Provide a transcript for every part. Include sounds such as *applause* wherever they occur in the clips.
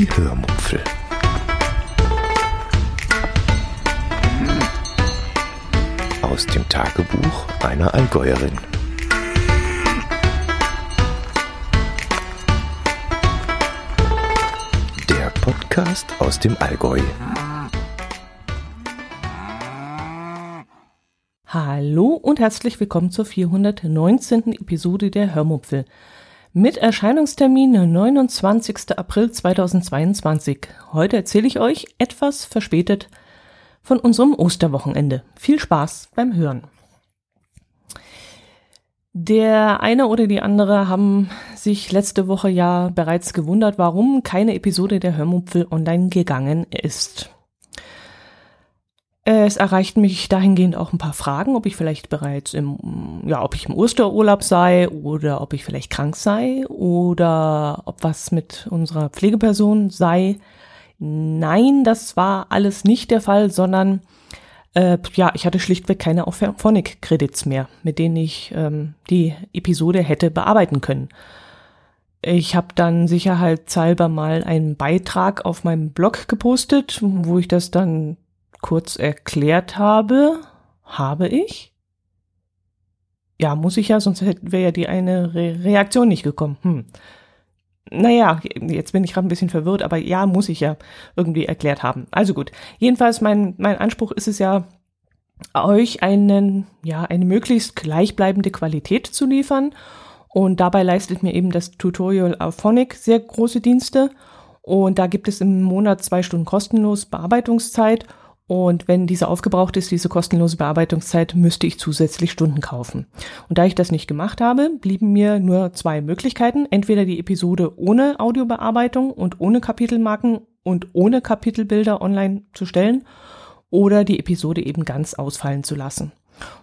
Die Hörmupfel. Aus dem Tagebuch einer Allgäuerin. Der Podcast aus dem Allgäu. Hallo und herzlich willkommen zur 419. Episode der Hörmupfel. Mit Erscheinungstermin 29. April 2022. Heute erzähle ich euch etwas verspätet von unserem Osterwochenende. Viel Spaß beim Hören. Der eine oder die andere haben sich letzte Woche ja bereits gewundert, warum keine Episode der Hörmupfel online gegangen ist. Es erreichten mich dahingehend auch ein paar Fragen, ob ich vielleicht bereits im, ja, ob ich im Osterurlaub sei oder ob ich vielleicht krank sei oder ob was mit unserer Pflegeperson sei. Nein, das war alles nicht der Fall, sondern äh, ja, ich hatte schlichtweg keine Phonic-Credits mehr, mit denen ich ähm, die Episode hätte bearbeiten können. Ich habe dann sicherheitshalber mal einen Beitrag auf meinem Blog gepostet, wo ich das dann kurz erklärt habe. Habe ich? Ja, muss ich ja, sonst wäre ja die eine Re Reaktion nicht gekommen. Hm. Naja, jetzt bin ich gerade ein bisschen verwirrt, aber ja, muss ich ja irgendwie erklärt haben. Also gut. Jedenfalls, mein, mein Anspruch ist es ja, euch einen, ja, eine möglichst gleichbleibende Qualität zu liefern. Und dabei leistet mir eben das Tutorial auf Phonic sehr große Dienste. Und da gibt es im Monat zwei Stunden kostenlos Bearbeitungszeit und wenn diese aufgebraucht ist, diese kostenlose Bearbeitungszeit, müsste ich zusätzlich Stunden kaufen. Und da ich das nicht gemacht habe, blieben mir nur zwei Möglichkeiten. Entweder die Episode ohne Audiobearbeitung und ohne Kapitelmarken und ohne Kapitelbilder online zu stellen oder die Episode eben ganz ausfallen zu lassen.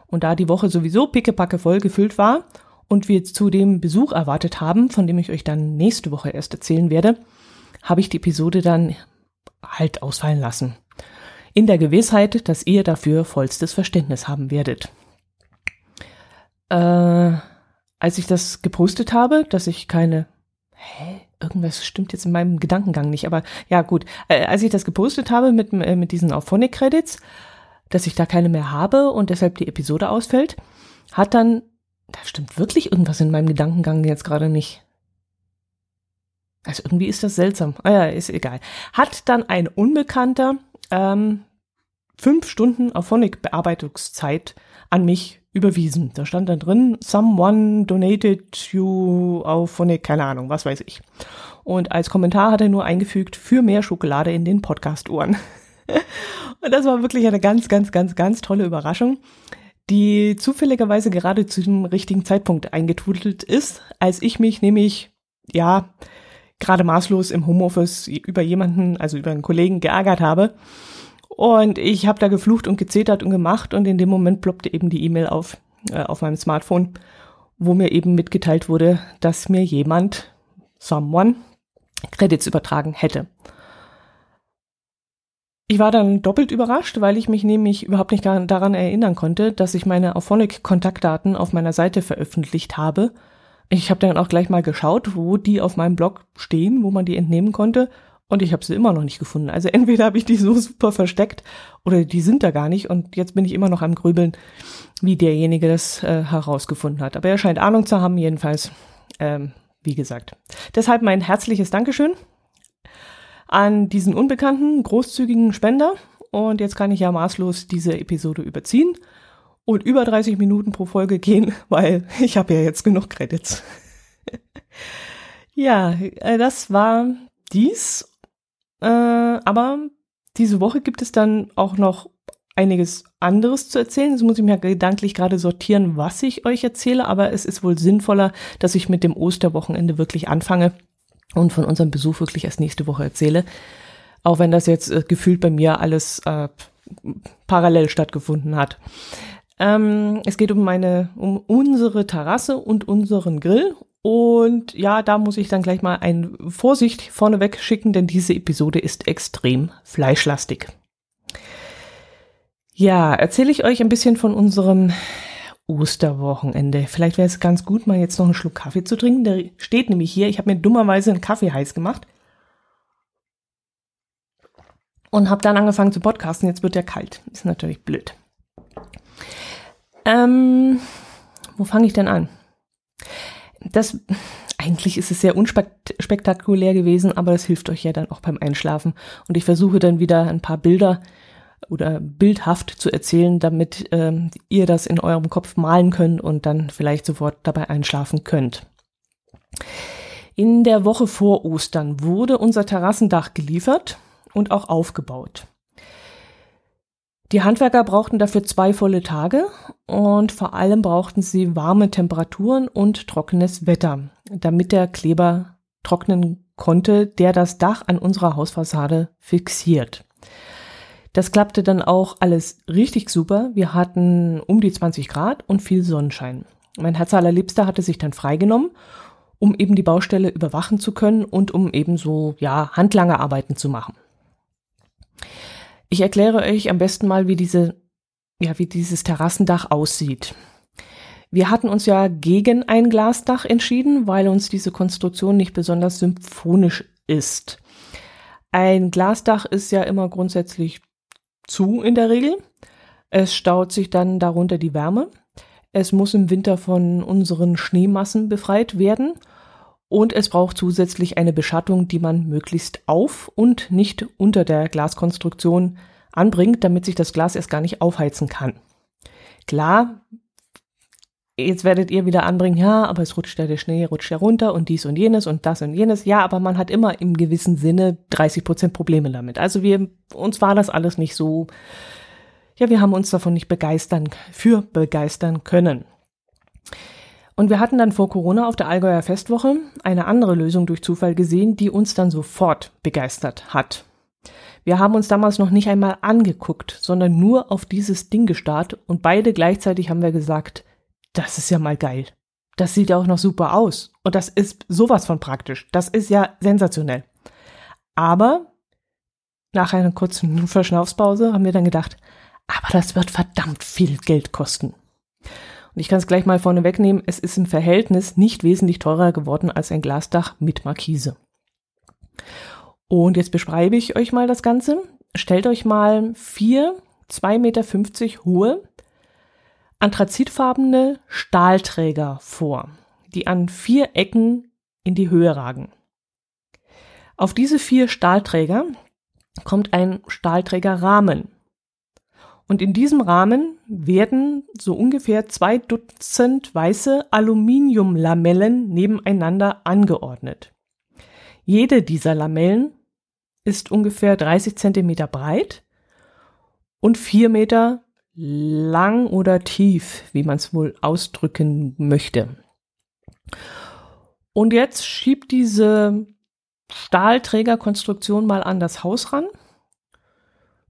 Und da die Woche sowieso pickepacke voll gefüllt war und wir zu dem Besuch erwartet haben, von dem ich euch dann nächste Woche erst erzählen werde, habe ich die Episode dann halt ausfallen lassen in der Gewissheit, dass ihr dafür vollstes Verständnis haben werdet. Äh, als ich das gepostet habe, dass ich keine, hä, irgendwas stimmt jetzt in meinem Gedankengang nicht, aber ja gut, äh, als ich das gepostet habe mit, äh, mit diesen Auphonic Credits, dass ich da keine mehr habe und deshalb die Episode ausfällt, hat dann, da stimmt wirklich irgendwas in meinem Gedankengang jetzt gerade nicht. Also irgendwie ist das seltsam. Ah ja, ist egal. Hat dann ein Unbekannter ähm, fünf Stunden Auphonic-Bearbeitungszeit an mich überwiesen. Da stand dann drin, someone donated you Auphonic, keine Ahnung, was weiß ich. Und als Kommentar hat er nur eingefügt, für mehr Schokolade in den Podcast-Ohren. *laughs* Und das war wirklich eine ganz, ganz, ganz, ganz tolle Überraschung, die zufälligerweise gerade zu dem richtigen Zeitpunkt eingetudelt ist, als ich mich nämlich, ja, gerade maßlos im Homeoffice über jemanden, also über einen Kollegen geärgert habe und ich habe da geflucht und gezetert und gemacht und in dem Moment ploppte eben die E-Mail auf, äh, auf meinem Smartphone, wo mir eben mitgeteilt wurde, dass mir jemand, someone, Credits übertragen hätte. Ich war dann doppelt überrascht, weil ich mich nämlich überhaupt nicht daran erinnern konnte, dass ich meine Auphonic-Kontaktdaten auf meiner Seite veröffentlicht habe. Ich habe dann auch gleich mal geschaut, wo die auf meinem Blog stehen, wo man die entnehmen konnte. Und ich habe sie immer noch nicht gefunden. Also *laughs* entweder habe ich die so super versteckt oder die sind da gar nicht. Und jetzt bin ich immer noch am Grübeln, wie derjenige das äh, herausgefunden hat. Aber er scheint Ahnung zu haben, jedenfalls. Ähm, wie gesagt. Deshalb mein herzliches Dankeschön an diesen unbekannten, großzügigen Spender. Und jetzt kann ich ja maßlos diese Episode überziehen und über 30 Minuten pro Folge gehen, *laughs* weil ich habe ja jetzt genug Credits. *laughs* ja, äh, das war dies äh, aber diese Woche gibt es dann auch noch einiges anderes zu erzählen. Jetzt muss ich mir gedanklich gerade sortieren, was ich euch erzähle, aber es ist wohl sinnvoller, dass ich mit dem Osterwochenende wirklich anfange und von unserem Besuch wirklich erst nächste Woche erzähle. Auch wenn das jetzt äh, gefühlt bei mir alles äh, parallel stattgefunden hat. Ähm, es geht um meine, um unsere Terrasse und unseren Grill und ja, da muss ich dann gleich mal ein Vorsicht vorneweg schicken, denn diese Episode ist extrem fleischlastig. Ja, erzähle ich euch ein bisschen von unserem Osterwochenende. Vielleicht wäre es ganz gut, mal jetzt noch einen Schluck Kaffee zu trinken. Der steht nämlich hier. Ich habe mir dummerweise einen Kaffee heiß gemacht. und habe dann angefangen zu podcasten. Jetzt wird der kalt. Ist natürlich blöd. Ähm, wo fange ich denn an? Das, eigentlich ist es sehr unspektakulär gewesen, aber das hilft euch ja dann auch beim Einschlafen. Und ich versuche dann wieder ein paar Bilder oder bildhaft zu erzählen, damit ähm, ihr das in eurem Kopf malen könnt und dann vielleicht sofort dabei einschlafen könnt. In der Woche vor Ostern wurde unser Terrassendach geliefert und auch aufgebaut. Die Handwerker brauchten dafür zwei volle Tage und vor allem brauchten sie warme Temperaturen und trockenes Wetter, damit der Kleber trocknen konnte, der das Dach an unserer Hausfassade fixiert. Das klappte dann auch alles richtig super. Wir hatten um die 20 Grad und viel Sonnenschein. Mein Herz allerliebster hatte sich dann freigenommen, um eben die Baustelle überwachen zu können und um eben so, ja, handlange Arbeiten zu machen. Ich erkläre euch am besten mal, wie diese, ja, wie dieses Terrassendach aussieht. Wir hatten uns ja gegen ein Glasdach entschieden, weil uns diese Konstruktion nicht besonders symphonisch ist. Ein Glasdach ist ja immer grundsätzlich zu in der Regel. Es staut sich dann darunter die Wärme. Es muss im Winter von unseren Schneemassen befreit werden und es braucht zusätzlich eine Beschattung, die man möglichst auf und nicht unter der Glaskonstruktion anbringt, damit sich das Glas erst gar nicht aufheizen kann. Klar, jetzt werdet ihr wieder anbringen, ja, aber es rutscht ja der Schnee, rutscht ja runter und dies und jenes und das und jenes. Ja, aber man hat immer im gewissen Sinne 30 Prozent Probleme damit. Also wir, uns war das alles nicht so, ja, wir haben uns davon nicht begeistern, für begeistern können. Und wir hatten dann vor Corona auf der Allgäuer Festwoche eine andere Lösung durch Zufall gesehen, die uns dann sofort begeistert hat. Wir haben uns damals noch nicht einmal angeguckt, sondern nur auf dieses Ding gestarrt und beide gleichzeitig haben wir gesagt, das ist ja mal geil. Das sieht ja auch noch super aus. Und das ist sowas von praktisch. Das ist ja sensationell. Aber nach einer kurzen Verschnaufspause haben wir dann gedacht, aber das wird verdammt viel Geld kosten. Und ich kann es gleich mal vorne wegnehmen, es ist im Verhältnis nicht wesentlich teurer geworden als ein Glasdach mit Markise. Und jetzt beschreibe ich euch mal das Ganze. Stellt euch mal vier 2,50 Meter hohe, anthrazitfarbene Stahlträger vor, die an vier Ecken in die Höhe ragen. Auf diese vier Stahlträger kommt ein Stahlträgerrahmen. Und in diesem Rahmen werden so ungefähr zwei Dutzend weiße Aluminiumlamellen nebeneinander angeordnet. Jede dieser Lamellen ist ungefähr 30 Zentimeter breit und vier Meter lang oder tief, wie man es wohl ausdrücken möchte. Und jetzt schiebt diese Stahlträgerkonstruktion mal an das Haus ran,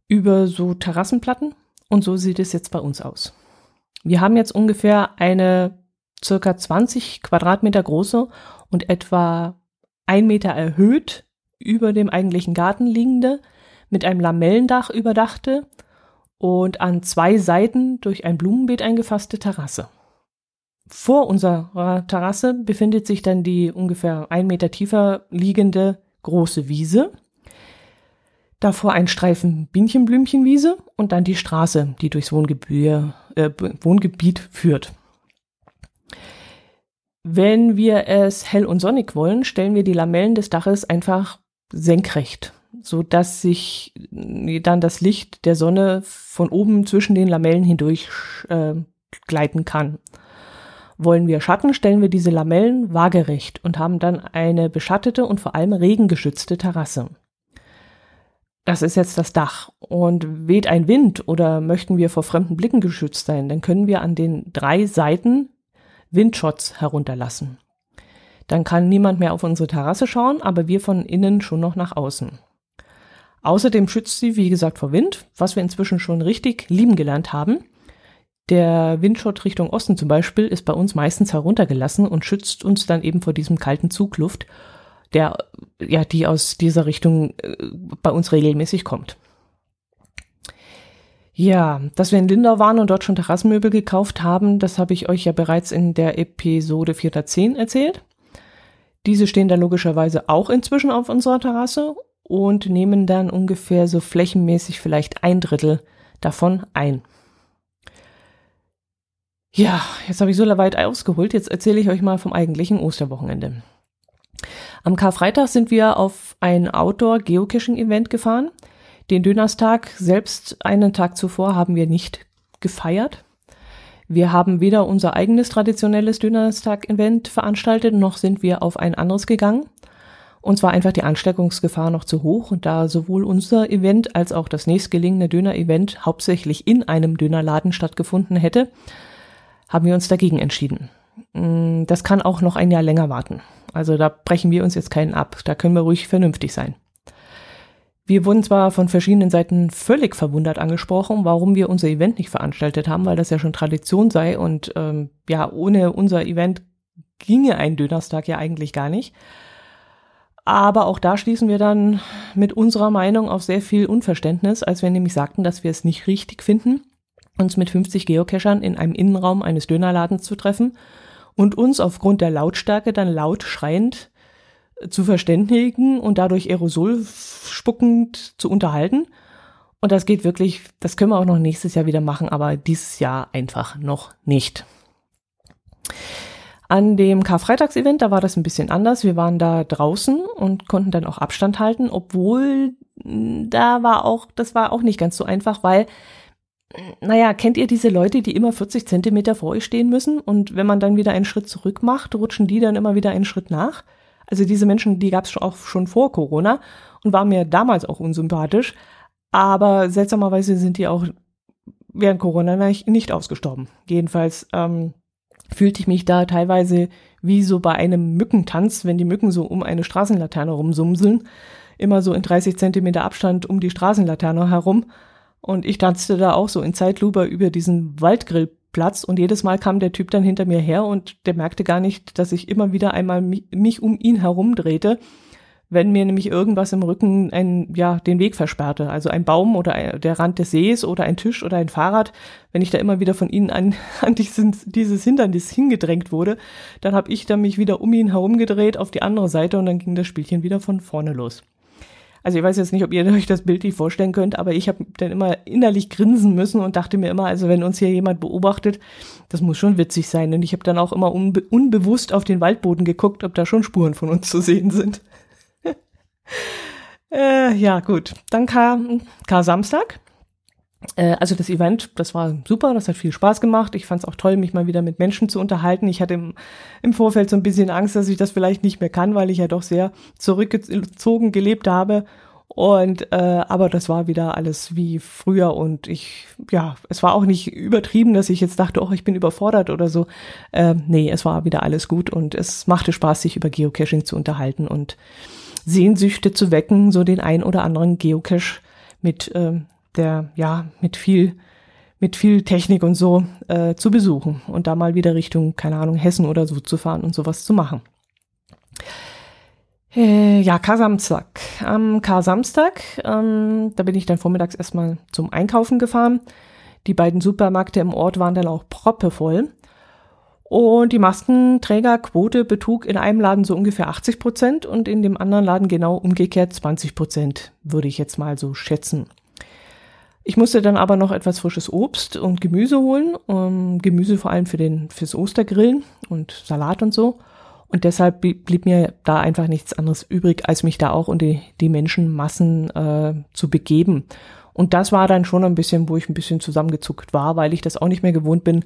über so Terrassenplatten und so sieht es jetzt bei uns aus. Wir haben jetzt ungefähr eine circa 20 Quadratmeter große und etwa ein Meter erhöht über dem eigentlichen Garten liegende, mit einem Lamellendach überdachte und an zwei Seiten durch ein Blumenbeet eingefasste Terrasse. Vor unserer Terrasse befindet sich dann die ungefähr ein Meter tiefer liegende große Wiese davor ein Streifen Bienchenblümchenwiese und dann die Straße, die durchs Wohngebühr, äh, Wohngebiet führt. Wenn wir es hell und sonnig wollen, stellen wir die Lamellen des Daches einfach senkrecht, so dass sich äh, dann das Licht der Sonne von oben zwischen den Lamellen hindurch äh, gleiten kann. Wollen wir Schatten, stellen wir diese Lamellen waagerecht und haben dann eine beschattete und vor allem regengeschützte Terrasse das ist jetzt das Dach. Und weht ein Wind oder möchten wir vor fremden Blicken geschützt sein, dann können wir an den drei Seiten Windschutz herunterlassen. Dann kann niemand mehr auf unsere Terrasse schauen, aber wir von innen schon noch nach außen. Außerdem schützt sie, wie gesagt, vor Wind, was wir inzwischen schon richtig lieben gelernt haben. Der Windschutz Richtung Osten zum Beispiel ist bei uns meistens heruntergelassen und schützt uns dann eben vor diesem kalten Zugluft der, ja, die aus dieser Richtung äh, bei uns regelmäßig kommt. Ja, dass wir in Lindau waren und dort schon Terrassenmöbel gekauft haben, das habe ich euch ja bereits in der Episode 410 erzählt. Diese stehen da logischerweise auch inzwischen auf unserer Terrasse und nehmen dann ungefähr so flächenmäßig vielleicht ein Drittel davon ein. Ja, jetzt habe ich so weit ausgeholt. Jetzt erzähle ich euch mal vom eigentlichen Osterwochenende. Am Karfreitag sind wir auf ein Outdoor-Geocaching-Event gefahren. Den Dönerstag selbst einen Tag zuvor haben wir nicht gefeiert. Wir haben weder unser eigenes traditionelles Dönerstag-Event veranstaltet, noch sind wir auf ein anderes gegangen. Uns war einfach die Ansteckungsgefahr noch zu hoch und da sowohl unser Event als auch das nächstgelegene Döner-Event hauptsächlich in einem Dönerladen stattgefunden hätte, haben wir uns dagegen entschieden. Mm, das kann auch noch ein Jahr länger warten. Also da brechen wir uns jetzt keinen ab. Da können wir ruhig vernünftig sein. Wir wurden zwar von verschiedenen Seiten völlig verwundert angesprochen, warum wir unser Event nicht veranstaltet haben, weil das ja schon Tradition sei und ähm, ja, ohne unser Event ginge ein Dönerstag ja eigentlich gar nicht. Aber auch da schließen wir dann mit unserer Meinung auf sehr viel Unverständnis, als wir nämlich sagten, dass wir es nicht richtig finden, uns mit 50 Geocachern in einem Innenraum eines Dönerladens zu treffen und uns aufgrund der Lautstärke dann laut schreiend zu verständigen und dadurch Aerosol spuckend zu unterhalten. Und das geht wirklich, das können wir auch noch nächstes Jahr wieder machen, aber dieses Jahr einfach noch nicht. An dem Karfreitagsevent, da war das ein bisschen anders. Wir waren da draußen und konnten dann auch Abstand halten, obwohl hm, da war auch, das war auch nicht ganz so einfach, weil, naja, kennt ihr diese Leute, die immer 40 Zentimeter vor euch stehen müssen und wenn man dann wieder einen Schritt zurück macht, rutschen die dann immer wieder einen Schritt nach? Also diese Menschen, die gab es auch schon vor Corona und waren mir damals auch unsympathisch, aber seltsamerweise sind die auch während Corona nicht ausgestorben. Jedenfalls ähm, fühlte ich mich da teilweise wie so bei einem Mückentanz, wenn die Mücken so um eine Straßenlaterne rumsumseln, immer so in 30 Zentimeter Abstand um die Straßenlaterne herum. Und ich tanzte da auch so in Zeitlupe über diesen Waldgrillplatz und jedes Mal kam der Typ dann hinter mir her und der merkte gar nicht, dass ich immer wieder einmal mich um ihn herumdrehte wenn mir nämlich irgendwas im Rücken ein, ja, den Weg versperrte. Also ein Baum oder der Rand des Sees oder ein Tisch oder ein Fahrrad. Wenn ich da immer wieder von ihnen an, *laughs* an diesen, dieses Hindernis hingedrängt wurde, dann habe ich dann mich wieder um ihn herumgedreht auf die andere Seite und dann ging das Spielchen wieder von vorne los. Also ich weiß jetzt nicht, ob ihr *laughs* euch das Bild nicht vorstellen könnt, aber ich habe dann immer innerlich grinsen müssen und dachte mir immer, also wenn uns hier jemand beobachtet, das muss schon witzig sein. Und ich habe dann auch immer unbe unbewusst auf den Waldboden geguckt, ob da schon Spuren von uns zu sehen sind. *laughs* Äh, ja, gut. Dann kam, kam Samstag. Äh, also das Event, das war super, das hat viel Spaß gemacht. Ich fand es auch toll, mich mal wieder mit Menschen zu unterhalten. Ich hatte im, im Vorfeld so ein bisschen Angst, dass ich das vielleicht nicht mehr kann, weil ich ja doch sehr zurückgezogen gelebt habe. Und äh, aber das war wieder alles wie früher und ich, ja, es war auch nicht übertrieben, dass ich jetzt dachte, oh, ich bin überfordert oder so. Äh, nee, es war wieder alles gut und es machte Spaß, sich über Geocaching zu unterhalten und Sehnsüchte zu wecken, so den ein oder anderen Geocache mit äh, der, ja, mit viel, mit viel Technik und so äh, zu besuchen und da mal wieder Richtung, keine Ahnung, Hessen oder so zu fahren und sowas zu machen. Äh, ja, Kar-Samstag. Am Kar-Samstag, ähm, da bin ich dann vormittags erstmal zum Einkaufen gefahren. Die beiden Supermärkte im Ort waren dann auch proppevoll. Und die Maskenträgerquote betrug in einem Laden so ungefähr 80 Prozent und in dem anderen Laden genau umgekehrt 20 Prozent, würde ich jetzt mal so schätzen. Ich musste dann aber noch etwas frisches Obst und Gemüse holen, um, Gemüse vor allem für den, fürs Ostergrillen und Salat und so. Und deshalb blieb mir da einfach nichts anderes übrig, als mich da auch unter die, die Menschenmassen äh, zu begeben. Und das war dann schon ein bisschen, wo ich ein bisschen zusammengezuckt war, weil ich das auch nicht mehr gewohnt bin,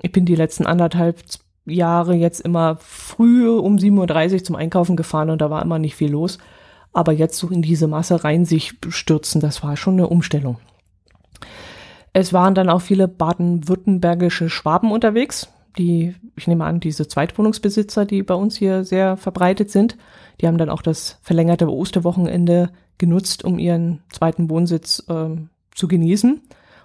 ich bin die letzten anderthalb Jahre jetzt immer früh um 7.30 Uhr zum Einkaufen gefahren und da war immer nicht viel los. Aber jetzt so in diese Masse rein sich stürzen, das war schon eine Umstellung. Es waren dann auch viele baden-württembergische Schwaben unterwegs, die, ich nehme an, diese Zweitwohnungsbesitzer, die bei uns hier sehr verbreitet sind. Die haben dann auch das verlängerte Osterwochenende genutzt, um ihren zweiten Wohnsitz äh, zu genießen.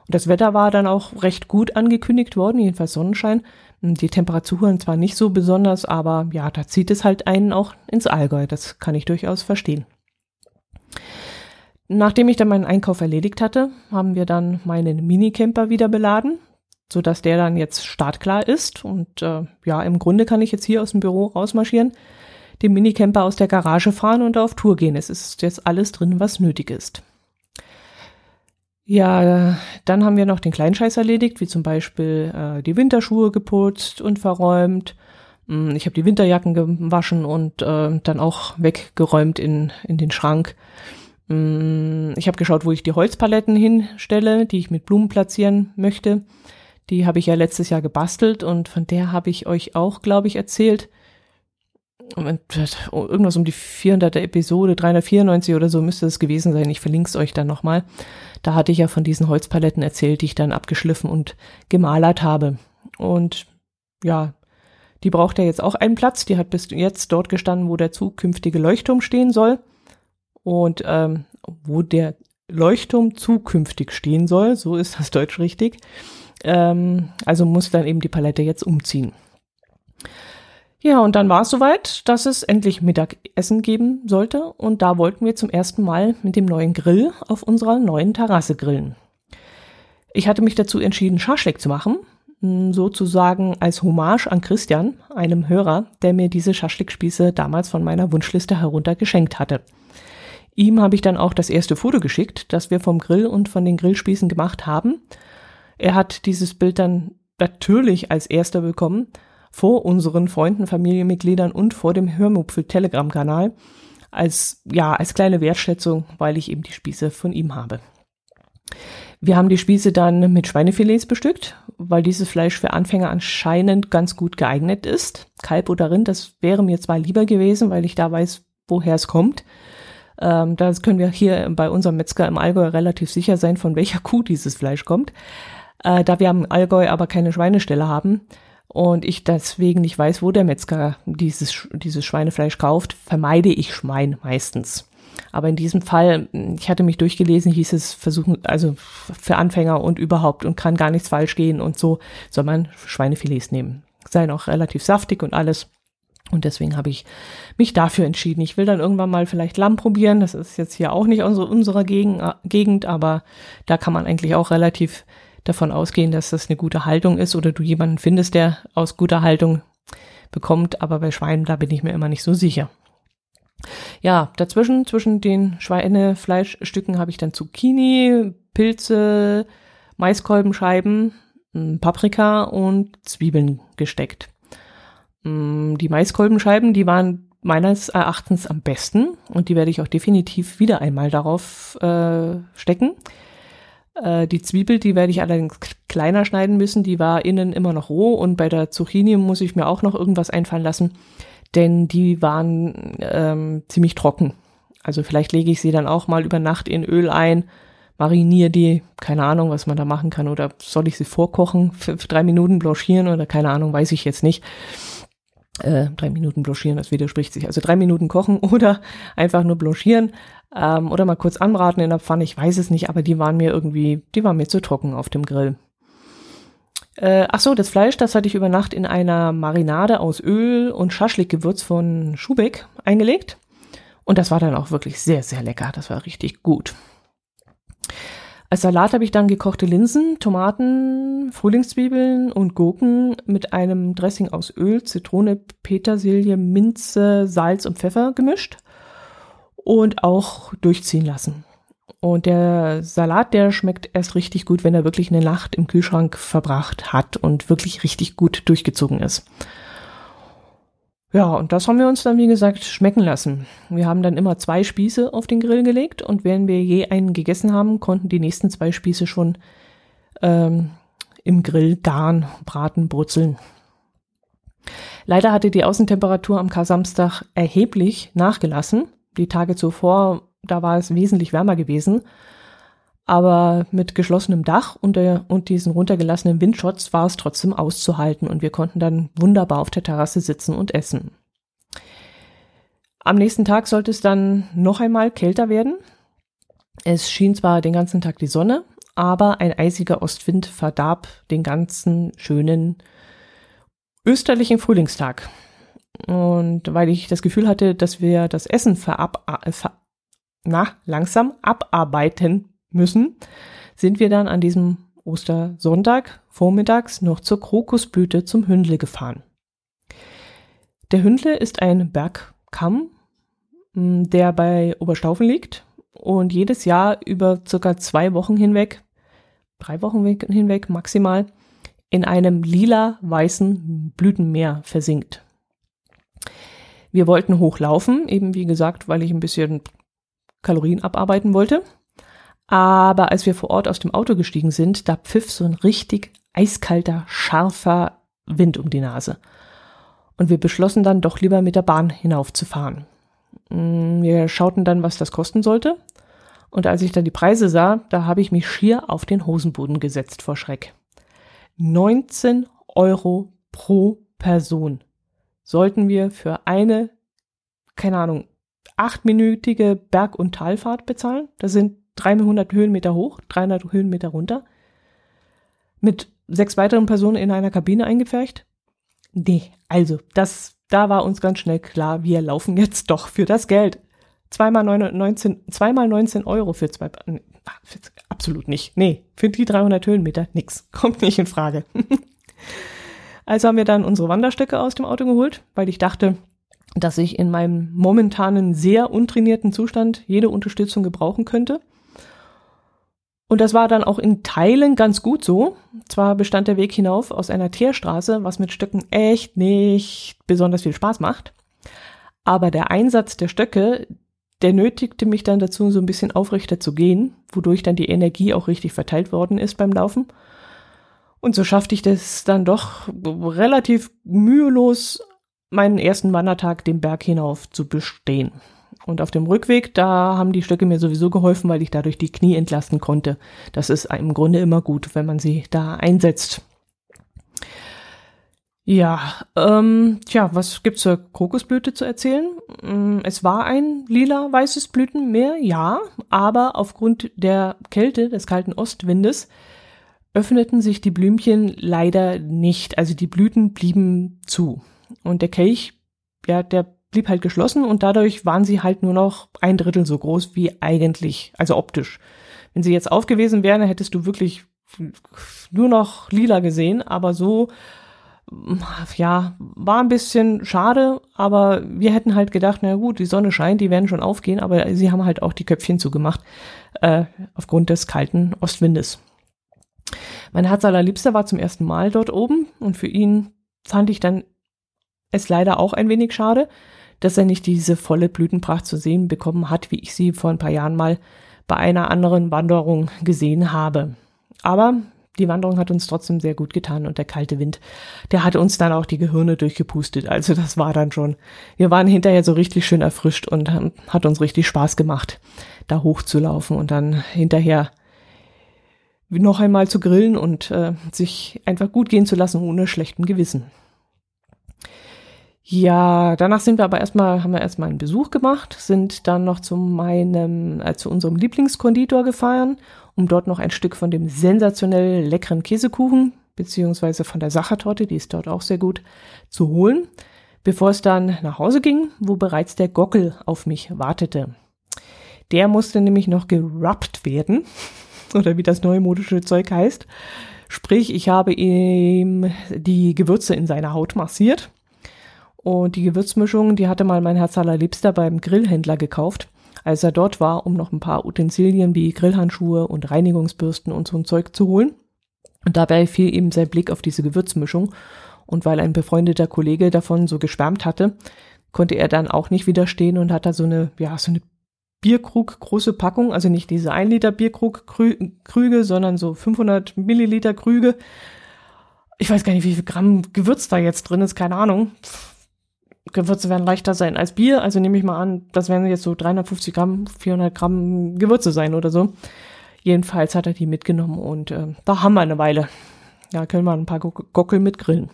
Das Wetter war dann auch recht gut angekündigt worden, jedenfalls Sonnenschein. Die Temperaturen zwar nicht so besonders, aber ja, da zieht es halt einen auch ins Allgäu. Das kann ich durchaus verstehen. Nachdem ich dann meinen Einkauf erledigt hatte, haben wir dann meinen Minicamper wieder beladen, so dass der dann jetzt startklar ist. Und äh, ja, im Grunde kann ich jetzt hier aus dem Büro rausmarschieren. den Minicamper aus der Garage fahren und auf Tour gehen. Es ist jetzt alles drin, was nötig ist. Ja, dann haben wir noch den Kleinscheiß erledigt, wie zum Beispiel äh, die Winterschuhe geputzt und verräumt. Hm, ich habe die Winterjacken gewaschen und äh, dann auch weggeräumt in, in den Schrank. Hm, ich habe geschaut, wo ich die Holzpaletten hinstelle, die ich mit Blumen platzieren möchte. Die habe ich ja letztes Jahr gebastelt und von der habe ich euch auch, glaube ich, erzählt. Irgendwas um die 400. Episode, 394 oder so müsste es gewesen sein. Ich verlinke es euch dann nochmal. Da hatte ich ja von diesen Holzpaletten erzählt, die ich dann abgeschliffen und gemalert habe. Und ja, die braucht ja jetzt auch einen Platz. Die hat bis jetzt dort gestanden, wo der zukünftige Leuchtturm stehen soll. Und ähm, wo der Leuchtturm zukünftig stehen soll, so ist das Deutsch richtig. Ähm, also muss dann eben die Palette jetzt umziehen. Ja, und dann war es soweit, dass es endlich Mittagessen geben sollte. Und da wollten wir zum ersten Mal mit dem neuen Grill auf unserer neuen Terrasse grillen. Ich hatte mich dazu entschieden, Schaschlik zu machen, hm, sozusagen als Hommage an Christian, einem Hörer, der mir diese Schaschlikspieße damals von meiner Wunschliste herunter geschenkt hatte. Ihm habe ich dann auch das erste Foto geschickt, das wir vom Grill und von den Grillspießen gemacht haben. Er hat dieses Bild dann natürlich als erster bekommen vor unseren Freunden, Familienmitgliedern und vor dem Hörmupfel Telegram-Kanal als, ja, als kleine Wertschätzung, weil ich eben die Spieße von ihm habe. Wir haben die Spieße dann mit Schweinefilets bestückt, weil dieses Fleisch für Anfänger anscheinend ganz gut geeignet ist. Kalb oder Rind, das wäre mir zwar lieber gewesen, weil ich da weiß, woher es kommt. Ähm, da können wir hier bei unserem Metzger im Allgäu relativ sicher sein, von welcher Kuh dieses Fleisch kommt. Äh, da wir am Allgäu aber keine Schweinestelle haben, und ich deswegen nicht weiß, wo der Metzger dieses, dieses Schweinefleisch kauft, vermeide ich Schwein meistens. Aber in diesem Fall, ich hatte mich durchgelesen, hieß es versuchen, also für Anfänger und überhaupt und kann gar nichts falsch gehen und so soll man Schweinefilets nehmen. Seien auch relativ saftig und alles. Und deswegen habe ich mich dafür entschieden. Ich will dann irgendwann mal vielleicht Lamm probieren. Das ist jetzt hier auch nicht unsere, unserer Gegend, aber da kann man eigentlich auch relativ davon ausgehen, dass das eine gute Haltung ist oder du jemanden findest, der aus guter Haltung bekommt. Aber bei Schweinen, da bin ich mir immer nicht so sicher. Ja, dazwischen, zwischen den Schweinefleischstücken habe ich dann Zucchini, Pilze, Maiskolbenscheiben, Paprika und Zwiebeln gesteckt. Hm, die Maiskolbenscheiben, die waren meines Erachtens am besten und die werde ich auch definitiv wieder einmal darauf äh, stecken. Äh, die Zwiebel, die werde ich allerdings kleiner schneiden müssen. Die war innen immer noch roh und bei der Zucchini muss ich mir auch noch irgendwas einfallen lassen, denn die waren ähm, ziemlich trocken. Also vielleicht lege ich sie dann auch mal über Nacht in Öl ein, mariniere die, keine Ahnung, was man da machen kann, oder soll ich sie vorkochen, für drei Minuten blanchieren oder keine Ahnung, weiß ich jetzt nicht. Äh, drei Minuten blanchieren, das widerspricht sich. Also drei Minuten kochen *laughs* oder einfach nur blanchieren ähm, oder mal kurz anbraten in der Pfanne, ich weiß es nicht, aber die waren mir irgendwie, die waren mir zu trocken auf dem Grill. Äh, ach so, das Fleisch, das hatte ich über Nacht in einer Marinade aus Öl und Schaschlikgewürz von Schubeck eingelegt. Und das war dann auch wirklich sehr, sehr lecker. Das war richtig gut. Als Salat habe ich dann gekochte Linsen, Tomaten, Frühlingszwiebeln und Gurken mit einem Dressing aus Öl, Zitrone, Petersilie, Minze, Salz und Pfeffer gemischt und auch durchziehen lassen. Und der Salat, der schmeckt erst richtig gut, wenn er wirklich eine Nacht im Kühlschrank verbracht hat und wirklich richtig gut durchgezogen ist. Ja, und das haben wir uns dann, wie gesagt, schmecken lassen. Wir haben dann immer zwei Spieße auf den Grill gelegt und wenn wir je einen gegessen haben, konnten die nächsten zwei Spieße schon ähm, im Grill garen, braten, brutzeln. Leider hatte die Außentemperatur am Kar-Samstag erheblich nachgelassen die Tage zuvor, da war es wesentlich wärmer gewesen. Aber mit geschlossenem Dach und, der, und diesen runtergelassenen Windschutz war es trotzdem auszuhalten und wir konnten dann wunderbar auf der Terrasse sitzen und essen. Am nächsten Tag sollte es dann noch einmal kälter werden. Es schien zwar den ganzen Tag die Sonne, aber ein eisiger Ostwind verdarb den ganzen schönen österlichen Frühlingstag. Und weil ich das Gefühl hatte, dass wir das Essen verab äh, na, langsam abarbeiten müssen, sind wir dann an diesem Ostersonntag vormittags noch zur Krokusblüte zum Hündle gefahren. Der Hündle ist ein Kamm, der bei Oberstaufen liegt und jedes Jahr über circa zwei Wochen hinweg, drei Wochen hinweg maximal, in einem lila-weißen Blütenmeer versinkt. Wir wollten hochlaufen, eben wie gesagt, weil ich ein bisschen Kalorien abarbeiten wollte. Aber als wir vor Ort aus dem Auto gestiegen sind, da pfiff so ein richtig eiskalter, scharfer Wind um die Nase. Und wir beschlossen dann doch lieber mit der Bahn hinaufzufahren. Mm, wir schauten dann, was das kosten sollte. Und als ich dann die Preise sah, da habe ich mich schier auf den Hosenboden gesetzt vor Schreck. 19 Euro pro Person sollten wir für eine, keine Ahnung, achtminütige Berg- und Talfahrt bezahlen. Das sind 300 Höhenmeter hoch, 300 Höhenmeter runter. Mit sechs weiteren Personen in einer Kabine eingepfercht. Nee, also, das, da war uns ganz schnell klar, wir laufen jetzt doch für das Geld. Zweimal 19, zweimal 19 Euro für zwei, absolut nicht. Nee, für die 300 Höhenmeter nix. *laughs* Kommt nicht in Frage. *laughs* also haben wir dann unsere Wanderstöcke aus dem Auto geholt, weil ich dachte, dass ich in meinem momentanen sehr untrainierten Zustand jede Unterstützung gebrauchen könnte. Und das war dann auch in Teilen ganz gut so. Zwar bestand der Weg hinauf aus einer Teerstraße, was mit Stöcken echt nicht besonders viel Spaß macht. Aber der Einsatz der Stöcke, der nötigte mich dann dazu, so ein bisschen aufrechter zu gehen, wodurch dann die Energie auch richtig verteilt worden ist beim Laufen. Und so schaffte ich das dann doch relativ mühelos, meinen ersten Wandertag den Berg hinauf zu bestehen. Und auf dem Rückweg, da haben die Stöcke mir sowieso geholfen, weil ich dadurch die Knie entlasten konnte. Das ist im Grunde immer gut, wenn man sie da einsetzt. Ja, ähm, tja, was gibt's zur Kokosblüte zu erzählen? Mm, es war ein lila-weißes Blütenmeer, ja, aber aufgrund der Kälte, des kalten Ostwindes, öffneten sich die Blümchen leider nicht. Also die Blüten blieben zu. Und der Kelch, ja, der blieb halt geschlossen und dadurch waren sie halt nur noch ein Drittel so groß wie eigentlich, also optisch. Wenn sie jetzt aufgewesen wären, hättest du wirklich nur noch lila gesehen, aber so ja, war ein bisschen schade, aber wir hätten halt gedacht, na gut, die Sonne scheint, die werden schon aufgehen, aber sie haben halt auch die Köpfchen zugemacht, äh, aufgrund des kalten Ostwindes. Mein Herz allerliebster war zum ersten Mal dort oben und für ihn fand ich dann es leider auch ein wenig schade, dass er nicht diese volle Blütenpracht zu sehen bekommen hat, wie ich sie vor ein paar Jahren mal bei einer anderen Wanderung gesehen habe. Aber die Wanderung hat uns trotzdem sehr gut getan und der kalte Wind, der hat uns dann auch die Gehirne durchgepustet. Also das war dann schon. Wir waren hinterher so richtig schön erfrischt und hat uns richtig Spaß gemacht, da hochzulaufen und dann hinterher noch einmal zu grillen und äh, sich einfach gut gehen zu lassen ohne schlechtem Gewissen. Ja, danach sind wir aber erstmal, haben wir erstmal einen Besuch gemacht, sind dann noch zu meinem, äh, zu unserem Lieblingskonditor gefahren, um dort noch ein Stück von dem sensationell leckeren Käsekuchen, beziehungsweise von der Sachertorte, die ist dort auch sehr gut, zu holen, bevor es dann nach Hause ging, wo bereits der Gockel auf mich wartete. Der musste nämlich noch gerubbt werden, *laughs* oder wie das neumodische Zeug heißt. Sprich, ich habe ihm die Gewürze in seine Haut massiert und die Gewürzmischung, die hatte mal mein Herz allerliebster beim Grillhändler gekauft, als er dort war, um noch ein paar Utensilien wie Grillhandschuhe und Reinigungsbürsten und so ein Zeug zu holen. Und dabei fiel ihm sein Blick auf diese Gewürzmischung. Und weil ein befreundeter Kollege davon so geschwärmt hatte, konnte er dann auch nicht widerstehen und hat da so eine, ja, so eine Bierkrug große Packung, also nicht diese 1 Liter Bierkrug Krüge, sondern so 500 Milliliter Krüge. Ich weiß gar nicht, wie viel Gramm Gewürz da jetzt drin ist, keine Ahnung. Gewürze werden leichter sein als Bier. Also nehme ich mal an, das werden jetzt so 350 Gramm, 400 Gramm Gewürze sein oder so. Jedenfalls hat er die mitgenommen und äh, da haben wir eine Weile. Da können wir ein paar Gockel mit grillen.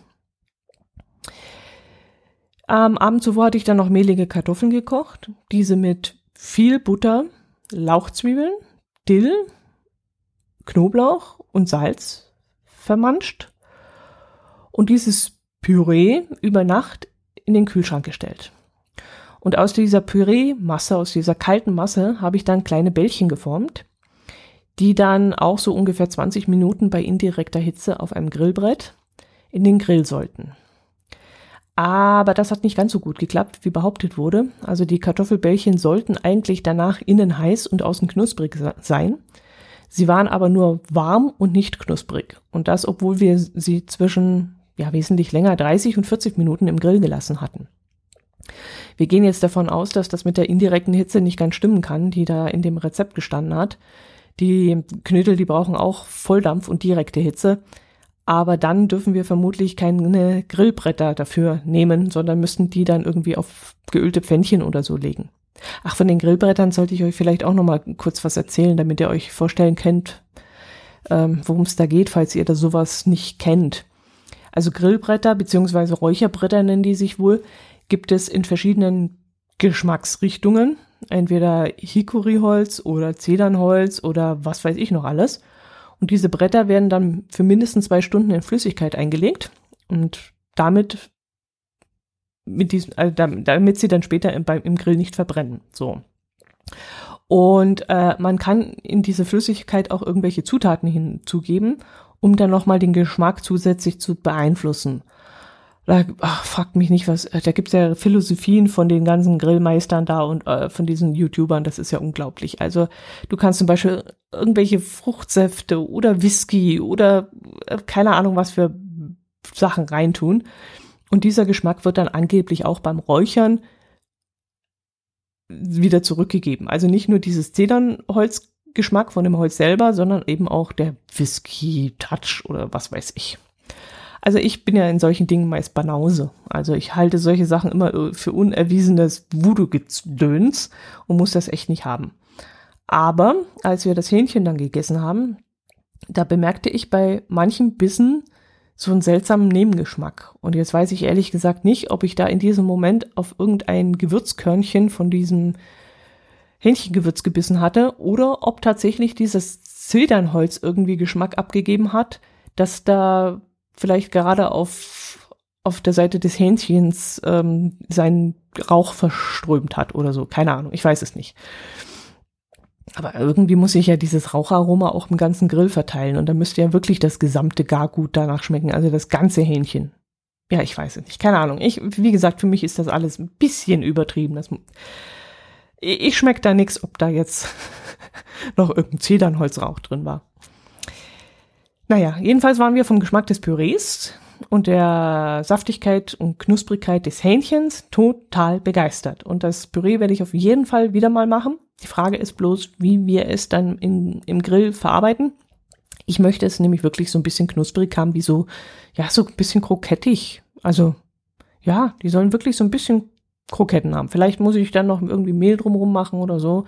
Am Abend zuvor hatte ich dann noch mehlige Kartoffeln gekocht. Diese mit viel Butter, Lauchzwiebeln, Dill, Knoblauch und Salz vermanscht. Und dieses Püree über Nacht in den Kühlschrank gestellt. Und aus dieser Püree-Masse, aus dieser kalten Masse, habe ich dann kleine Bällchen geformt, die dann auch so ungefähr 20 Minuten bei indirekter Hitze auf einem Grillbrett in den Grill sollten. Aber das hat nicht ganz so gut geklappt, wie behauptet wurde. Also die Kartoffelbällchen sollten eigentlich danach innen heiß und außen knusprig sein. Sie waren aber nur warm und nicht knusprig. Und das, obwohl wir sie zwischen, ja, wesentlich länger, 30 und 40 Minuten im Grill gelassen hatten. Wir gehen jetzt davon aus, dass das mit der indirekten Hitze nicht ganz stimmen kann, die da in dem Rezept gestanden hat. Die Knödel, die brauchen auch Volldampf und direkte Hitze. Aber dann dürfen wir vermutlich keine Grillbretter dafür nehmen, sondern müssten die dann irgendwie auf geölte Pfännchen oder so legen. Ach, von den Grillbrettern sollte ich euch vielleicht auch noch mal kurz was erzählen, damit ihr euch vorstellen könnt, ähm, worum es da geht, falls ihr da sowas nicht kennt. Also Grillbretter beziehungsweise Räucherbretter nennen die sich wohl, gibt es in verschiedenen Geschmacksrichtungen, entweder Hikoriholz oder Zedernholz oder was weiß ich noch alles. Und diese Bretter werden dann für mindestens zwei Stunden in Flüssigkeit eingelegt und damit mit diesem, also damit sie dann später im, beim, im Grill nicht verbrennen. So. Und äh, man kann in diese Flüssigkeit auch irgendwelche Zutaten hinzugeben, um dann nochmal den Geschmack zusätzlich zu beeinflussen. Da ach, fragt mich nicht, was, da gibt's ja Philosophien von den ganzen Grillmeistern da und äh, von diesen YouTubern, das ist ja unglaublich. Also du kannst zum Beispiel irgendwelche Fruchtsäfte oder Whisky oder äh, keine Ahnung was für Sachen reintun. Und dieser Geschmack wird dann angeblich auch beim Räuchern wieder zurückgegeben. Also nicht nur dieses Zedernholzgeschmack von dem Holz selber, sondern eben auch der Whisky-Touch oder was weiß ich. Also ich bin ja in solchen Dingen meist Banause. Also ich halte solche Sachen immer für unerwiesenes Voodoo-Gedöns und muss das echt nicht haben. Aber als wir das Hähnchen dann gegessen haben, da bemerkte ich bei manchen Bissen so einen seltsamen Nebengeschmack. Und jetzt weiß ich ehrlich gesagt nicht, ob ich da in diesem Moment auf irgendein Gewürzkörnchen von diesem Hähnchengewürz gebissen hatte oder ob tatsächlich dieses Zedernholz irgendwie Geschmack abgegeben hat, dass da vielleicht gerade auf, auf der Seite des Hähnchens ähm, seinen Rauch verströmt hat oder so. Keine Ahnung, ich weiß es nicht. Aber irgendwie muss ich ja dieses Raucharoma auch im ganzen Grill verteilen und dann müsste ja wirklich das gesamte Gargut danach schmecken, also das ganze Hähnchen. Ja, ich weiß es nicht, keine Ahnung. Ich, wie gesagt, für mich ist das alles ein bisschen übertrieben. Das, ich schmecke da nichts, ob da jetzt *laughs* noch irgendein Zedernholzrauch drin war. Naja, jedenfalls waren wir vom Geschmack des Pürees und der Saftigkeit und Knusprigkeit des Hähnchens total begeistert. Und das Püree werde ich auf jeden Fall wieder mal machen. Die Frage ist bloß, wie wir es dann in, im Grill verarbeiten. Ich möchte es nämlich wirklich so ein bisschen knusprig haben, wie so, ja, so ein bisschen krokettig. Also, ja, die sollen wirklich so ein bisschen Kroketten haben. Vielleicht muss ich dann noch irgendwie Mehl drumherum machen oder so.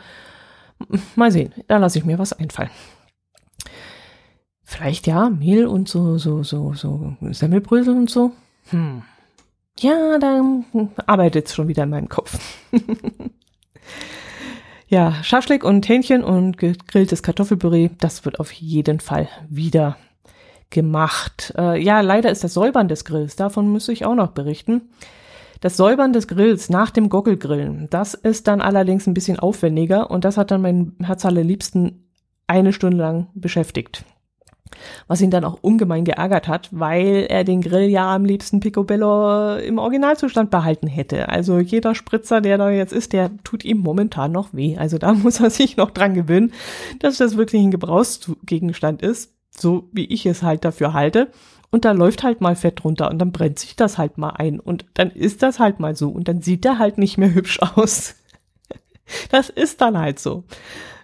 Mal sehen, da lasse ich mir was einfallen. Vielleicht ja, Mehl und so, so, so, so Semmelbrösel und so. Hm. Ja, dann arbeitet es schon wieder in meinem Kopf. *laughs* ja, Schaschlik und Hähnchen und gegrilltes Kartoffelpüree, das wird auf jeden Fall wieder gemacht. Äh, ja, leider ist das Säubern des Grills, davon muss ich auch noch berichten. Das Säubern des Grills nach dem Gockelgrillen, das ist dann allerdings ein bisschen aufwendiger und das hat dann mein Herz eine Stunde lang beschäftigt. Was ihn dann auch ungemein geärgert hat, weil er den Grill ja am liebsten Picobello im Originalzustand behalten hätte. Also jeder Spritzer, der da jetzt ist, der tut ihm momentan noch weh. Also da *laughs* muss er sich noch dran gewöhnen, dass das wirklich ein Gebrauchsgegenstand ist, so wie ich es halt dafür halte. Und da läuft halt mal Fett runter und dann brennt sich das halt mal ein und dann ist das halt mal so und dann sieht er halt nicht mehr *laughs* hübsch aus. Das ist dann halt so.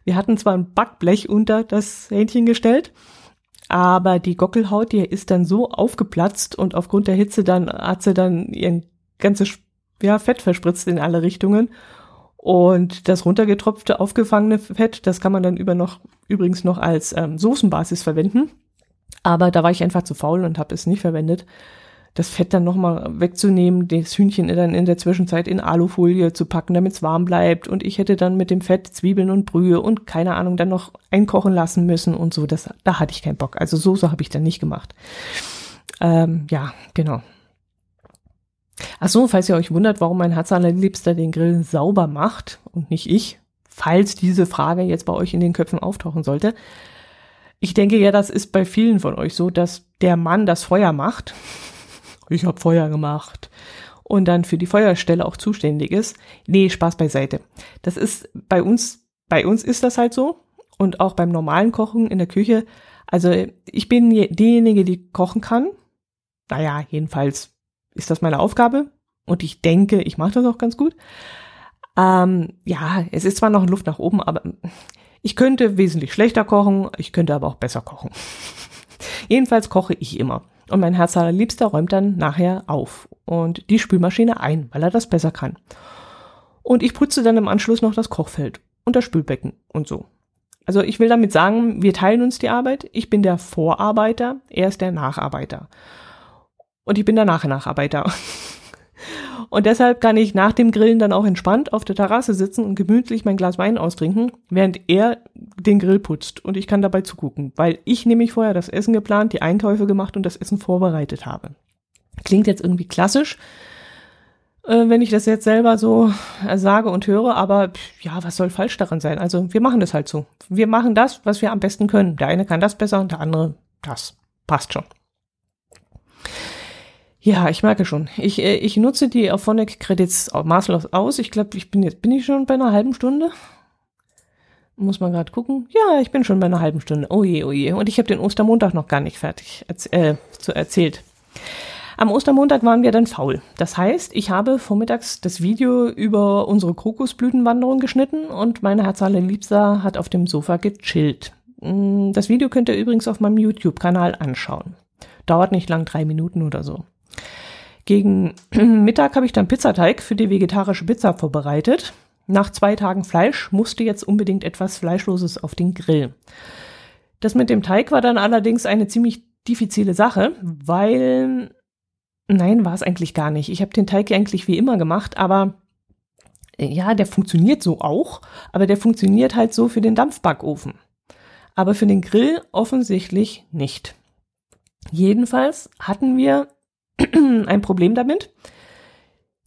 Wir hatten zwar ein Backblech unter das Hähnchen gestellt, aber die Gockelhaut, die ist dann so aufgeplatzt und aufgrund der Hitze dann hat sie dann ihren ganzes ja, Fett verspritzt in alle Richtungen. Und das runtergetropfte, aufgefangene Fett, das kann man dann über noch, übrigens noch als ähm, Soßenbasis verwenden. Aber da war ich einfach zu faul und habe es nicht verwendet das Fett dann nochmal wegzunehmen, das Hühnchen dann in der Zwischenzeit in Alufolie zu packen, damit es warm bleibt. Und ich hätte dann mit dem Fett Zwiebeln und Brühe und keine Ahnung dann noch einkochen lassen müssen und so. Das, da hatte ich keinen Bock. Also Soße habe ich dann nicht gemacht. Ähm, ja, genau. Ach so, falls ihr euch wundert, warum mein Herz allerliebster den Grill sauber macht und nicht ich, falls diese Frage jetzt bei euch in den Köpfen auftauchen sollte. Ich denke ja, das ist bei vielen von euch so, dass der Mann das Feuer macht ich habe Feuer gemacht. und dann für die Feuerstelle auch zuständig ist. Nee, Spaß beiseite. Das ist bei uns, bei uns ist das halt so und auch beim normalen Kochen in der Küche. Also ich bin diejenige, die kochen kann. Naja, jedenfalls ist das meine Aufgabe und ich denke, ich mache das auch ganz gut. Ähm, ja, es ist zwar noch Luft nach oben, aber ich könnte wesentlich schlechter kochen, ich könnte aber auch besser kochen. *laughs* Jedenfalls koche ich immer. Und mein Herz allerliebster räumt dann nachher auf und die Spülmaschine ein, weil er das besser kann. Und ich putze dann im Anschluss noch das Kochfeld und das Spülbecken und so. Also ich will damit sagen, wir teilen uns die Arbeit. Ich bin der Vorarbeiter, er ist der Nacharbeiter. Und ich bin der Nachnacharbeiter. *laughs* Und deshalb kann ich nach dem Grillen dann auch entspannt auf der Terrasse sitzen und gemütlich mein Glas Wein austrinken, während er den Grill putzt und ich kann dabei zugucken, weil ich nämlich vorher das Essen geplant, die Einkäufe gemacht und das Essen vorbereitet habe. Klingt jetzt irgendwie klassisch, äh, wenn ich das jetzt selber so äh, sage und höre, aber ja, was soll falsch daran sein? Also wir machen das halt so. Wir machen das, was wir am besten können. Der eine kann das besser und der andere das. Passt schon. Ja, ich merke schon. Ich, äh, ich nutze die Auphonic Credits maßlos aus. Ich glaube, ich bin jetzt, bin ich schon bei einer halben Stunde? Muss man gerade gucken. Ja, ich bin schon bei einer halben Stunde. Oh je, oh je. Und ich habe den Ostermontag noch gar nicht fertig äh, zu erzählt. Am Ostermontag waren wir dann faul. Das heißt, ich habe vormittags das Video über unsere Krokusblütenwanderung geschnitten und meine Herzale Liebster hat auf dem Sofa gechillt. Mm, das Video könnt ihr übrigens auf meinem YouTube-Kanal anschauen. Dauert nicht lang, drei Minuten oder so. Gegen *clears throat* Mittag habe ich dann Pizzateig für die vegetarische Pizza vorbereitet. Nach zwei Tagen Fleisch musste jetzt unbedingt etwas Fleischloses auf den Grill. Das mit dem Teig war dann allerdings eine ziemlich diffizile Sache, weil nein, war es eigentlich gar nicht. Ich habe den Teig eigentlich wie immer gemacht, aber ja, der funktioniert so auch, aber der funktioniert halt so für den Dampfbackofen. Aber für den Grill offensichtlich nicht. Jedenfalls hatten wir *clears throat* ein Problem damit,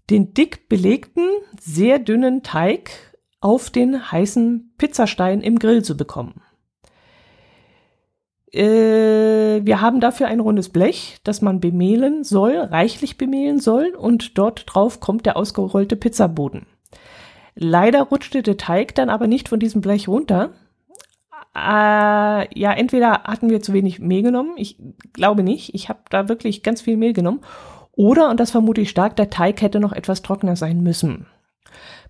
den dick belegten, sehr dünnen Teig auf den heißen Pizzastein im Grill zu bekommen. Äh, wir haben dafür ein rundes Blech, das man bemehlen soll, reichlich bemehlen soll, und dort drauf kommt der ausgerollte Pizzaboden. Leider rutschte der Teig dann aber nicht von diesem Blech runter, ja, entweder hatten wir zu wenig Mehl genommen, ich glaube nicht, ich habe da wirklich ganz viel Mehl genommen, oder, und das vermute ich stark, der Teig hätte noch etwas trockener sein müssen.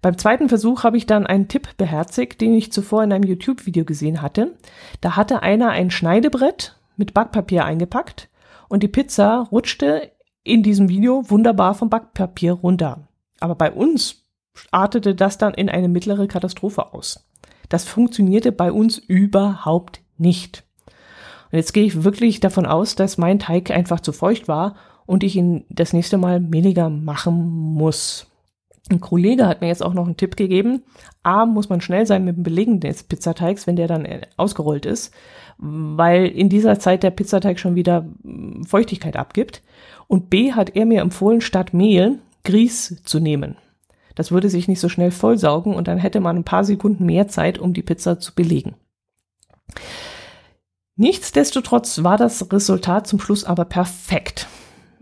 Beim zweiten Versuch habe ich dann einen Tipp beherzigt, den ich zuvor in einem YouTube-Video gesehen hatte. Da hatte einer ein Schneidebrett mit Backpapier eingepackt und die Pizza rutschte in diesem Video wunderbar vom Backpapier runter. Aber bei uns artete das dann in eine mittlere Katastrophe aus. Das funktionierte bei uns überhaupt nicht. Und jetzt gehe ich wirklich davon aus, dass mein Teig einfach zu feucht war und ich ihn das nächste Mal mehliger machen muss. Ein Kollege hat mir jetzt auch noch einen Tipp gegeben. A, muss man schnell sein mit dem Belegen des Pizzateigs, wenn der dann äh, ausgerollt ist, weil in dieser Zeit der Pizzateig schon wieder hm, Feuchtigkeit abgibt. Und B, hat er mir empfohlen, statt Mehl Grieß zu nehmen. Das würde sich nicht so schnell vollsaugen und dann hätte man ein paar Sekunden mehr Zeit, um die Pizza zu belegen. Nichtsdestotrotz war das Resultat zum Schluss aber perfekt.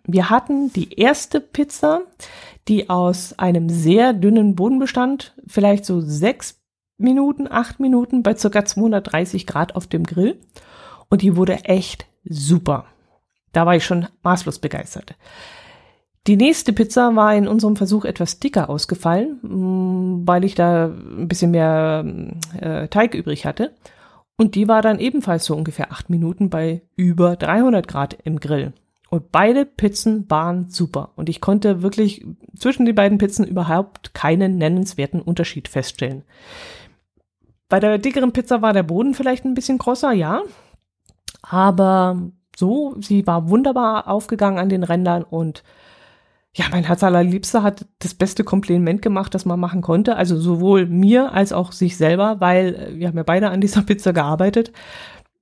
Wir hatten die erste Pizza, die aus einem sehr dünnen Boden bestand, vielleicht so sechs Minuten, acht Minuten bei circa 230 Grad auf dem Grill. Und die wurde echt super. Da war ich schon maßlos begeistert. Die nächste Pizza war in unserem Versuch etwas dicker ausgefallen, mm, weil ich da ein bisschen mehr äh, Teig übrig hatte. Und die war dann ebenfalls so ungefähr acht Minuten bei über 300 Grad im Grill. Und beide Pizzen waren super. Und ich konnte wirklich zwischen den beiden Pizzen überhaupt keinen nennenswerten Unterschied feststellen. Bei der dickeren Pizza war der Boden vielleicht ein bisschen grosser, ja. Aber so, sie war wunderbar aufgegangen an den Rändern und ja, mein Herz allerliebster hat das beste Kompliment gemacht, das man machen konnte. Also sowohl mir als auch sich selber, weil äh, wir haben ja beide an dieser Pizza gearbeitet.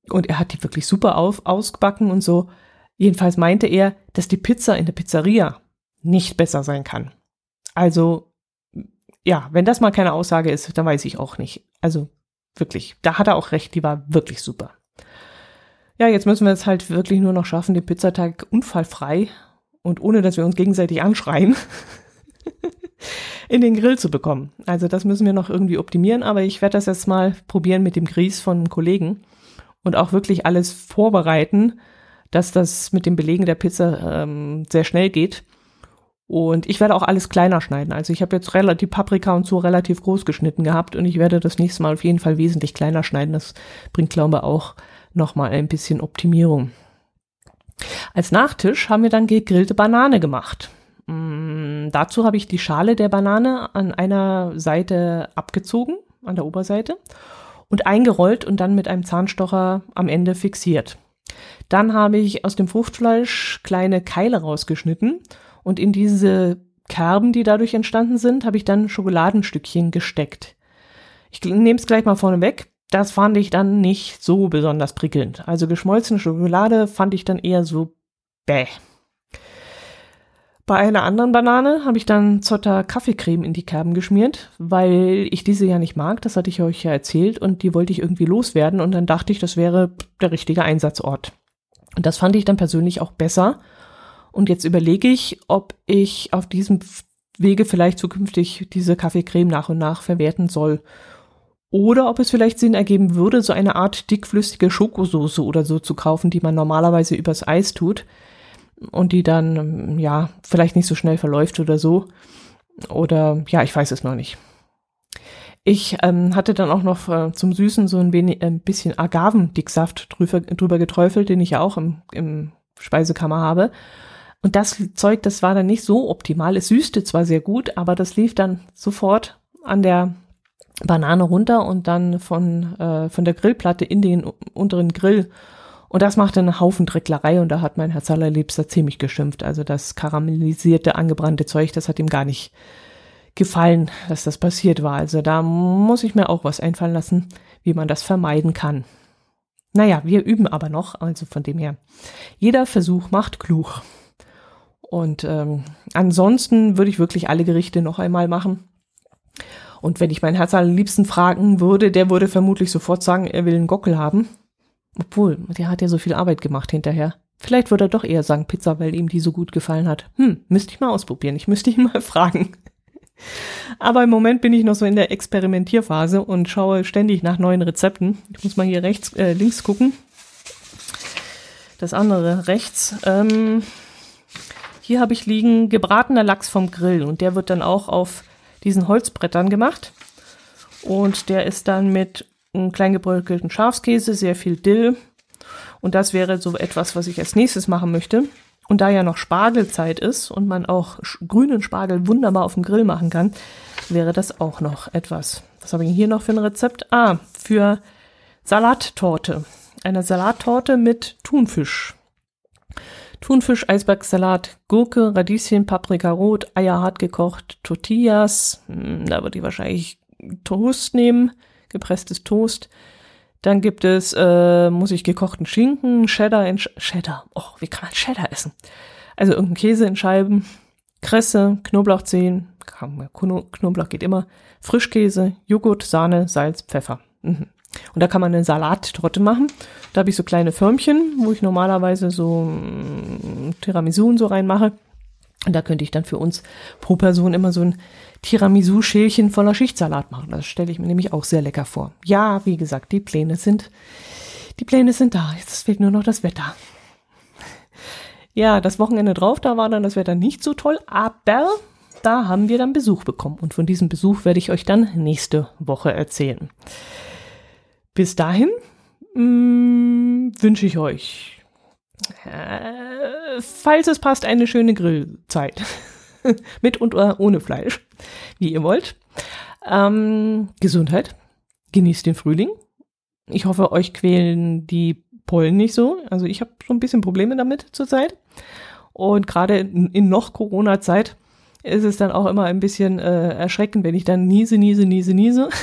Und er hat die wirklich super auf, ausgebacken und so. Jedenfalls meinte er, dass die Pizza in der Pizzeria nicht besser sein kann. Also, ja, wenn das mal keine Aussage ist, dann weiß ich auch nicht. Also, wirklich, da hat er auch recht, die war wirklich super. Ja, jetzt müssen wir es halt wirklich nur noch schaffen, den Pizzateig unfallfrei und ohne dass wir uns gegenseitig anschreien, in den Grill zu bekommen. Also das müssen wir noch irgendwie optimieren, aber ich werde das jetzt mal probieren mit dem Grieß von Kollegen und auch wirklich alles vorbereiten, dass das mit dem Belegen der Pizza ähm, sehr schnell geht. Und ich werde auch alles kleiner schneiden. Also ich habe jetzt relativ Paprika und so relativ groß geschnitten gehabt und ich werde das nächste Mal auf jeden Fall wesentlich kleiner schneiden. Das bringt, glaube ich, auch nochmal ein bisschen Optimierung. Als Nachtisch haben wir dann gegrillte Banane gemacht. Mm, dazu habe ich die Schale der Banane an einer Seite abgezogen, an der Oberseite, und eingerollt und dann mit einem Zahnstocher am Ende fixiert. Dann habe ich aus dem Fruchtfleisch kleine Keile rausgeschnitten und in diese Kerben, die dadurch entstanden sind, habe ich dann Schokoladenstückchen gesteckt. Ich nehme es gleich mal vorne weg. Das fand ich dann nicht so besonders prickelnd. Also geschmolzene Schokolade fand ich dann eher so bäh. Bei einer anderen Banane habe ich dann Zotter Kaffeecreme in die Kerben geschmiert, weil ich diese ja nicht mag, das hatte ich euch ja erzählt und die wollte ich irgendwie loswerden und dann dachte ich, das wäre der richtige Einsatzort. Und das fand ich dann persönlich auch besser. Und jetzt überlege ich, ob ich auf diesem Wege vielleicht zukünftig diese Kaffeecreme nach und nach verwerten soll. Oder ob es vielleicht Sinn ergeben würde, so eine Art dickflüssige Schokosoße oder so zu kaufen, die man normalerweise übers Eis tut und die dann, ja, vielleicht nicht so schnell verläuft oder so. Oder ja, ich weiß es noch nicht. Ich ähm, hatte dann auch noch äh, zum Süßen so ein, wenig, ein bisschen Agavendicksaft drüber, drüber geträufelt, den ich ja auch im, im Speisekammer habe. Und das Zeug, das war dann nicht so optimal. Es süßte zwar sehr gut, aber das lief dann sofort an der Banane runter und dann von, äh, von der Grillplatte in den unteren Grill und das machte einen Haufen Drecklerei und da hat mein Herz allerliebster ziemlich geschimpft. Also das karamellisierte, angebrannte Zeug, das hat ihm gar nicht gefallen, dass das passiert war. Also da muss ich mir auch was einfallen lassen, wie man das vermeiden kann. Naja, wir üben aber noch, also von dem her, jeder Versuch macht klug. Und ähm, ansonsten würde ich wirklich alle Gerichte noch einmal machen. Und wenn ich mein Herz allerliebsten fragen würde, der würde vermutlich sofort sagen, er will einen Gockel haben. Obwohl, der hat ja so viel Arbeit gemacht hinterher. Vielleicht würde er doch eher sagen Pizza, weil ihm die so gut gefallen hat. Hm, müsste ich mal ausprobieren. Ich müsste ihn mal *laughs* fragen. Aber im Moment bin ich noch so in der Experimentierphase und schaue ständig nach neuen Rezepten. Ich muss mal hier rechts, äh, links gucken. Das andere rechts. Ähm, hier habe ich liegen gebratener Lachs vom Grill und der wird dann auch auf diesen Holzbrettern gemacht. Und der ist dann mit einen klein gebröckelten Schafskäse, sehr viel Dill. Und das wäre so etwas, was ich als nächstes machen möchte. Und da ja noch Spargelzeit ist und man auch grünen Spargel wunderbar auf dem Grill machen kann, wäre das auch noch etwas. Was habe ich hier noch für ein Rezept? Ah, für Salattorte. Eine Salattorte mit Thunfisch. Thunfisch, Eisbergsalat, Gurke, Radieschen, Paprika rot, Eier hart gekocht, Tortillas. Hm, da würde ich wahrscheinlich Toast nehmen gepresstes Toast. Dann gibt es, äh, muss ich gekochten Schinken, Cheddar in Sch Cheddar. Oh, wie kann man Cheddar essen? Also irgendein Käse in Scheiben, Kresse, Knoblauchzehen, Knoblauch geht immer, Frischkäse, Joghurt, Sahne, Salz, Pfeffer. Mhm. Und da kann man eine Salattorte machen. Da habe ich so kleine Förmchen, wo ich normalerweise so mm, Tiramisu und so reinmache. Und da könnte ich dann für uns pro Person immer so ein Tiramisu-Schälchen voller Schichtsalat machen. Das stelle ich mir nämlich auch sehr lecker vor. Ja, wie gesagt, die Pläne sind, die Pläne sind da. Jetzt fehlt nur noch das Wetter. Ja, das Wochenende drauf, da war dann das Wetter nicht so toll, aber da haben wir dann Besuch bekommen. Und von diesem Besuch werde ich euch dann nächste Woche erzählen. Bis dahin mm, wünsche ich euch, äh, falls es passt, eine schöne Grillzeit. *laughs* Mit und ohne Fleisch, wie ihr wollt. Ähm, Gesundheit. Genießt den Frühling. Ich hoffe, euch quälen die Pollen nicht so. Also ich habe so ein bisschen Probleme damit zurzeit. Und gerade in, in, noch Corona-Zeit ist es dann auch immer ein bisschen äh, erschreckend, wenn ich dann niese, niese, niese, niese. *laughs*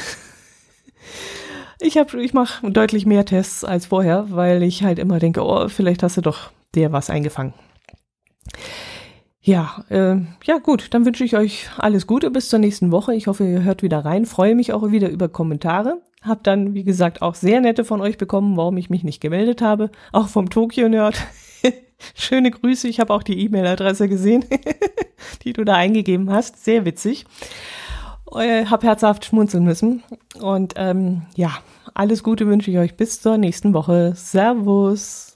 ich habe, ich mache deutlich mehr Tests als vorher, weil ich halt immer denke, oh, vielleicht hast du doch dir was eingefangen. Ja, äh, ja gut, dann wünsche ich euch alles Gute bis zur nächsten Woche. Ich hoffe, ihr hört wieder rein. Freue mich auch wieder über Kommentare. Hab dann, wie gesagt, auch sehr nette von euch bekommen, warum ich mich nicht gemeldet habe. Auch vom Tokyo Nerd. *laughs* Schöne Grüße, ich habe auch die E-Mail-Adresse gesehen, *laughs* die du da eingegeben hast. Sehr witzig. Äh, hab herzhaft schmunzeln müssen. Und ähm, ja, alles Gute wünsche ich euch bis zur nächsten Woche. Servus.